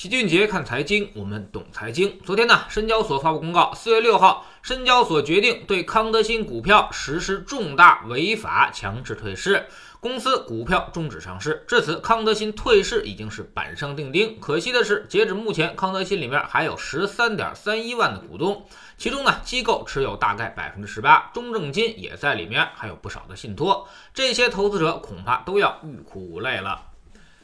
齐俊杰看财经，我们懂财经。昨天呢，深交所发布公告，四月六号，深交所决定对康德新股票实施重大违法强制退市，公司股票终止上市。至此，康德新退市已经是板上钉钉。可惜的是，截止目前，康德新里面还有十三点三一万的股东，其中呢，机构持有大概百分之十八，中证金也在里面，还有不少的信托。这些投资者恐怕都要欲哭无泪了。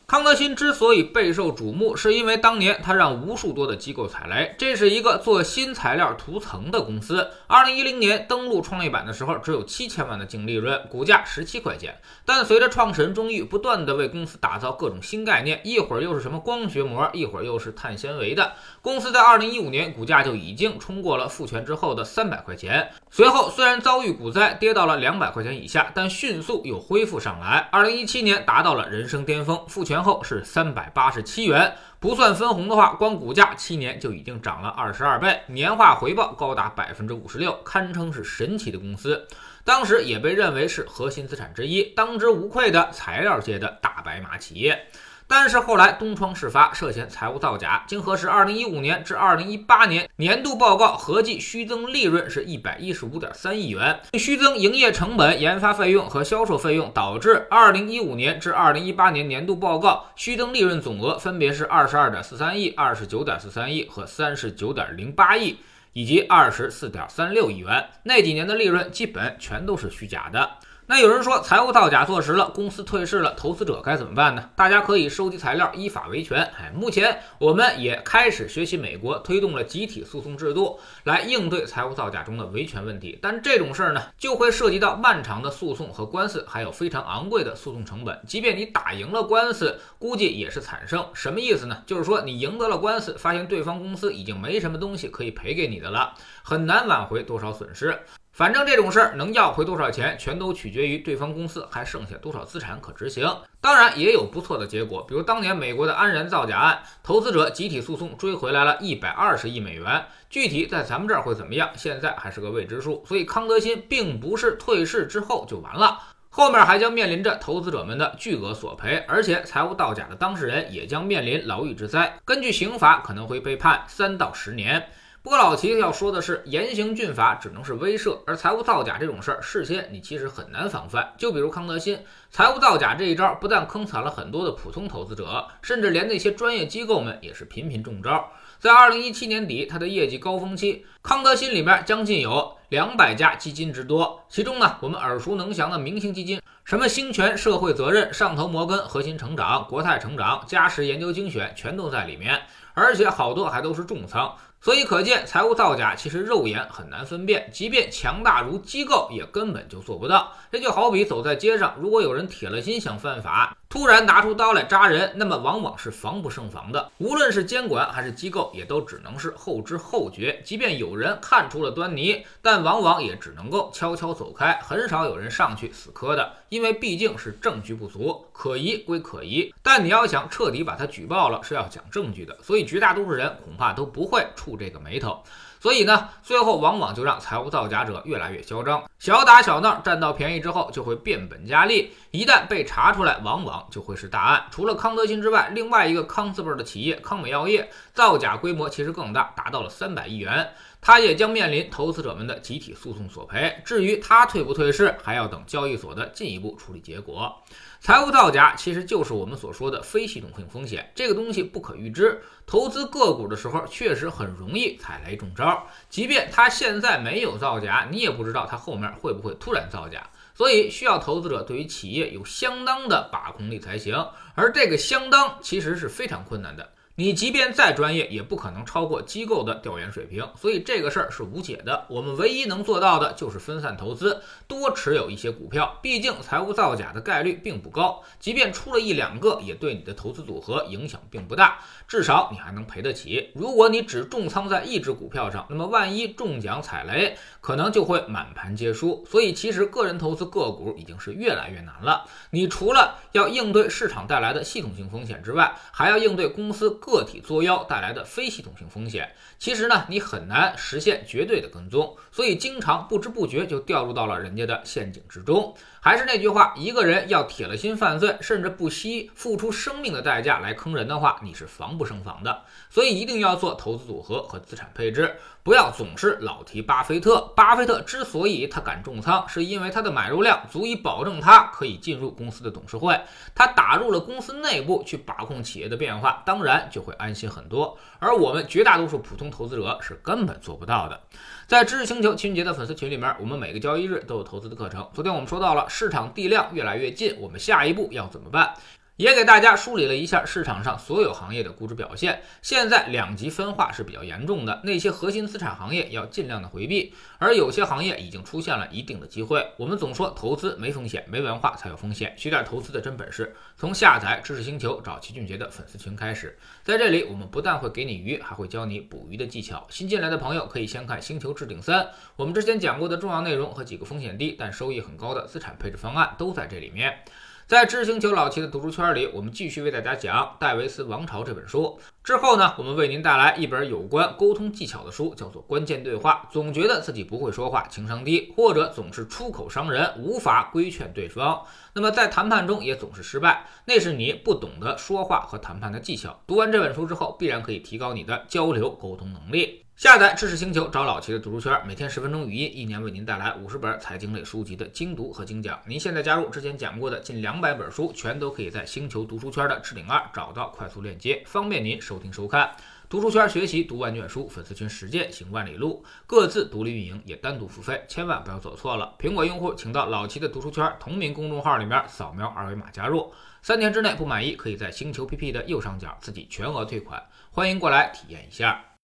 康德新之所以备受瞩目，是因为当年他让无数多的机构踩雷。这是一个做新材料涂层的公司。二零一零年登陆创业板的时候，只有七千万的净利润，股价十七块钱。但随着创始人钟玉不断的为公司打造各种新概念，一会儿又是什么光学膜，一会儿又是碳纤维的，公司在二零一五年股价就已经冲过了复权之后的三百块钱。随后虽然遭遇股灾，跌到了两百块钱以下，但迅速又恢复上来。二零一七年达到了人生巅峰，复权。然后是三百八十七元，不算分红的话，光股价七年就已经涨了二十二倍，年化回报高达百分之五十六，堪称是神奇的公司。当时也被认为是核心资产之一，当之无愧的材料界的大白马企业。但是后来东窗事发，涉嫌财务造假。经核实，二零一五年至二零一八年年度报告合计虚增利润是一百一十五点三亿元，虚增营业成本、研发费用和销售费用，导致二零一五年至二零一八年年度报告虚增利润总额分别是二十二点四三亿、二十九点四三亿和三十九点零八亿，以及二十四点三六亿元。那几年的利润基本全都是虚假的。那有人说财务造假坐实了，公司退市了，投资者该怎么办呢？大家可以收集材料，依法维权。哎，目前我们也开始学习美国推动了集体诉讼制度，来应对财务造假中的维权问题。但这种事儿呢，就会涉及到漫长的诉讼和官司，还有非常昂贵的诉讼成本。即便你打赢了官司，估计也是惨胜。什么意思呢？就是说你赢得了官司，发现对方公司已经没什么东西可以赔给你的了，很难挽回多少损失。反正这种事儿能要回多少钱，全都取决于对方公司还剩下多少资产可执行。当然也有不错的结果，比如当年美国的安然造假案，投资者集体诉讼追回来了一百二十亿美元。具体在咱们这儿会怎么样，现在还是个未知数。所以康德新并不是退市之后就完了，后面还将面临着投资者们的巨额索赔，而且财务造假的当事人也将面临牢狱之灾，根据刑法可能会被判三到十年。不过老齐要说的是，严刑峻法只能是威慑，而财务造假这种事儿，事先你其实很难防范。就比如康德新财务造假这一招，不但坑惨了很多的普通投资者，甚至连那些专业机构们也是频频中招。在二零一七年底，他的业绩高峰期，康德新里面将近有两百家基金之多，其中呢，我们耳熟能详的明星基金，什么兴全社会责任、上投摩根核心成长、国泰成长、嘉实研究精选，全都在里面，而且好多还都是重仓。所以可见，财务造假其实肉眼很难分辨，即便强大如机构，也根本就做不到。这就好比走在街上，如果有人铁了心想犯法。突然拿出刀来扎人，那么往往是防不胜防的。无论是监管还是机构，也都只能是后知后觉。即便有人看出了端倪，但往往也只能够悄悄走开，很少有人上去死磕的。因为毕竟是证据不足，可疑归可疑，但你要想彻底把他举报了，是要讲证据的。所以绝大多数人恐怕都不会触这个眉头。所以呢，最后往往就让财务造假者越来越嚣张，小打小闹占到便宜之后，就会变本加厉。一旦被查出来，往往就会是大案。除了康德新之外，另外一个康字辈的企业康美药业造假规模其实更大，达到了三百亿元，它也将面临投资者们的集体诉讼索赔。至于它退不退市，还要等交易所的进一步处理结果。财务造假其实就是我们所说的非系统性风险，这个东西不可预知。投资个股的时候，确实很容易踩雷中招。即便它现在没有造假，你也不知道它后面会不会突然造假。所以需要投资者对于企业有相当的把控力才行。而这个相当其实是非常困难的。你即便再专业，也不可能超过机构的调研水平，所以这个事儿是无解的。我们唯一能做到的就是分散投资，多持有一些股票。毕竟财务造假的概率并不高，即便出了一两个，也对你的投资组合影响并不大，至少你还能赔得起。如果你只重仓在一只股票上，那么万一中奖踩雷，可能就会满盘皆输。所以其实个人投资个股已经是越来越难了。你除了要应对市场带来的系统性风险之外，还要应对公司。个体作妖带来的非系统性风险，其实呢，你很难实现绝对的跟踪，所以经常不知不觉就掉入到了人家的陷阱之中。还是那句话，一个人要铁了心犯罪，甚至不惜付出生命的代价来坑人的话，你是防不胜防的。所以一定要做投资组合和资产配置，不要总是老提巴菲特。巴菲特之所以他敢重仓，是因为他的买入量足以保证他可以进入公司的董事会，他打入了公司内部去把控企业的变化，当然就会安心很多。而我们绝大多数普通投资者是根本做不到的。在知识星球秦俊杰的粉丝群里面，我们每个交易日都有投资的课程。昨天我们说到了市场地量越来越近，我们下一步要怎么办？也给大家梳理了一下市场上所有行业的估值表现。现在两极分化是比较严重的，那些核心资产行业要尽量的回避，而有些行业已经出现了一定的机会。我们总说投资没风险，没文化才有风险。学点投资的真本事，从下载知识星球找齐俊杰的粉丝群开始。在这里，我们不但会给你鱼，还会教你捕鱼的技巧。新进来的朋友可以先看《星球置顶三》，我们之前讲过的重要内容和几个风险低但收益很高的资产配置方案都在这里面。在知星球老齐的读书圈里，我们继续为大家讲《戴维斯王朝》这本书。之后呢，我们为您带来一本有关沟通技巧的书，叫做《关键对话》。总觉得自己不会说话，情商低，或者总是出口伤人，无法规劝对方，那么在谈判中也总是失败，那是你不懂得说话和谈判的技巧。读完这本书之后，必然可以提高你的交流沟通能力。下载知识星球，找老齐的读书圈，每天十分钟语音，一年为您带来五十本财经类书籍的精读和精讲。您现在加入之前讲过的近两百本书，全都可以在星球读书圈的置顶二找到快速链接，方便您收听收看。读书圈学习读万卷书，粉丝群实践行万里路，各自独立运营，也单独付费，千万不要走错了。苹果用户请到老齐的读书圈同名公众号里面扫描二维码加入，三天之内不满意，可以在星球 PP 的右上角自己全额退款，欢迎过来体验一下。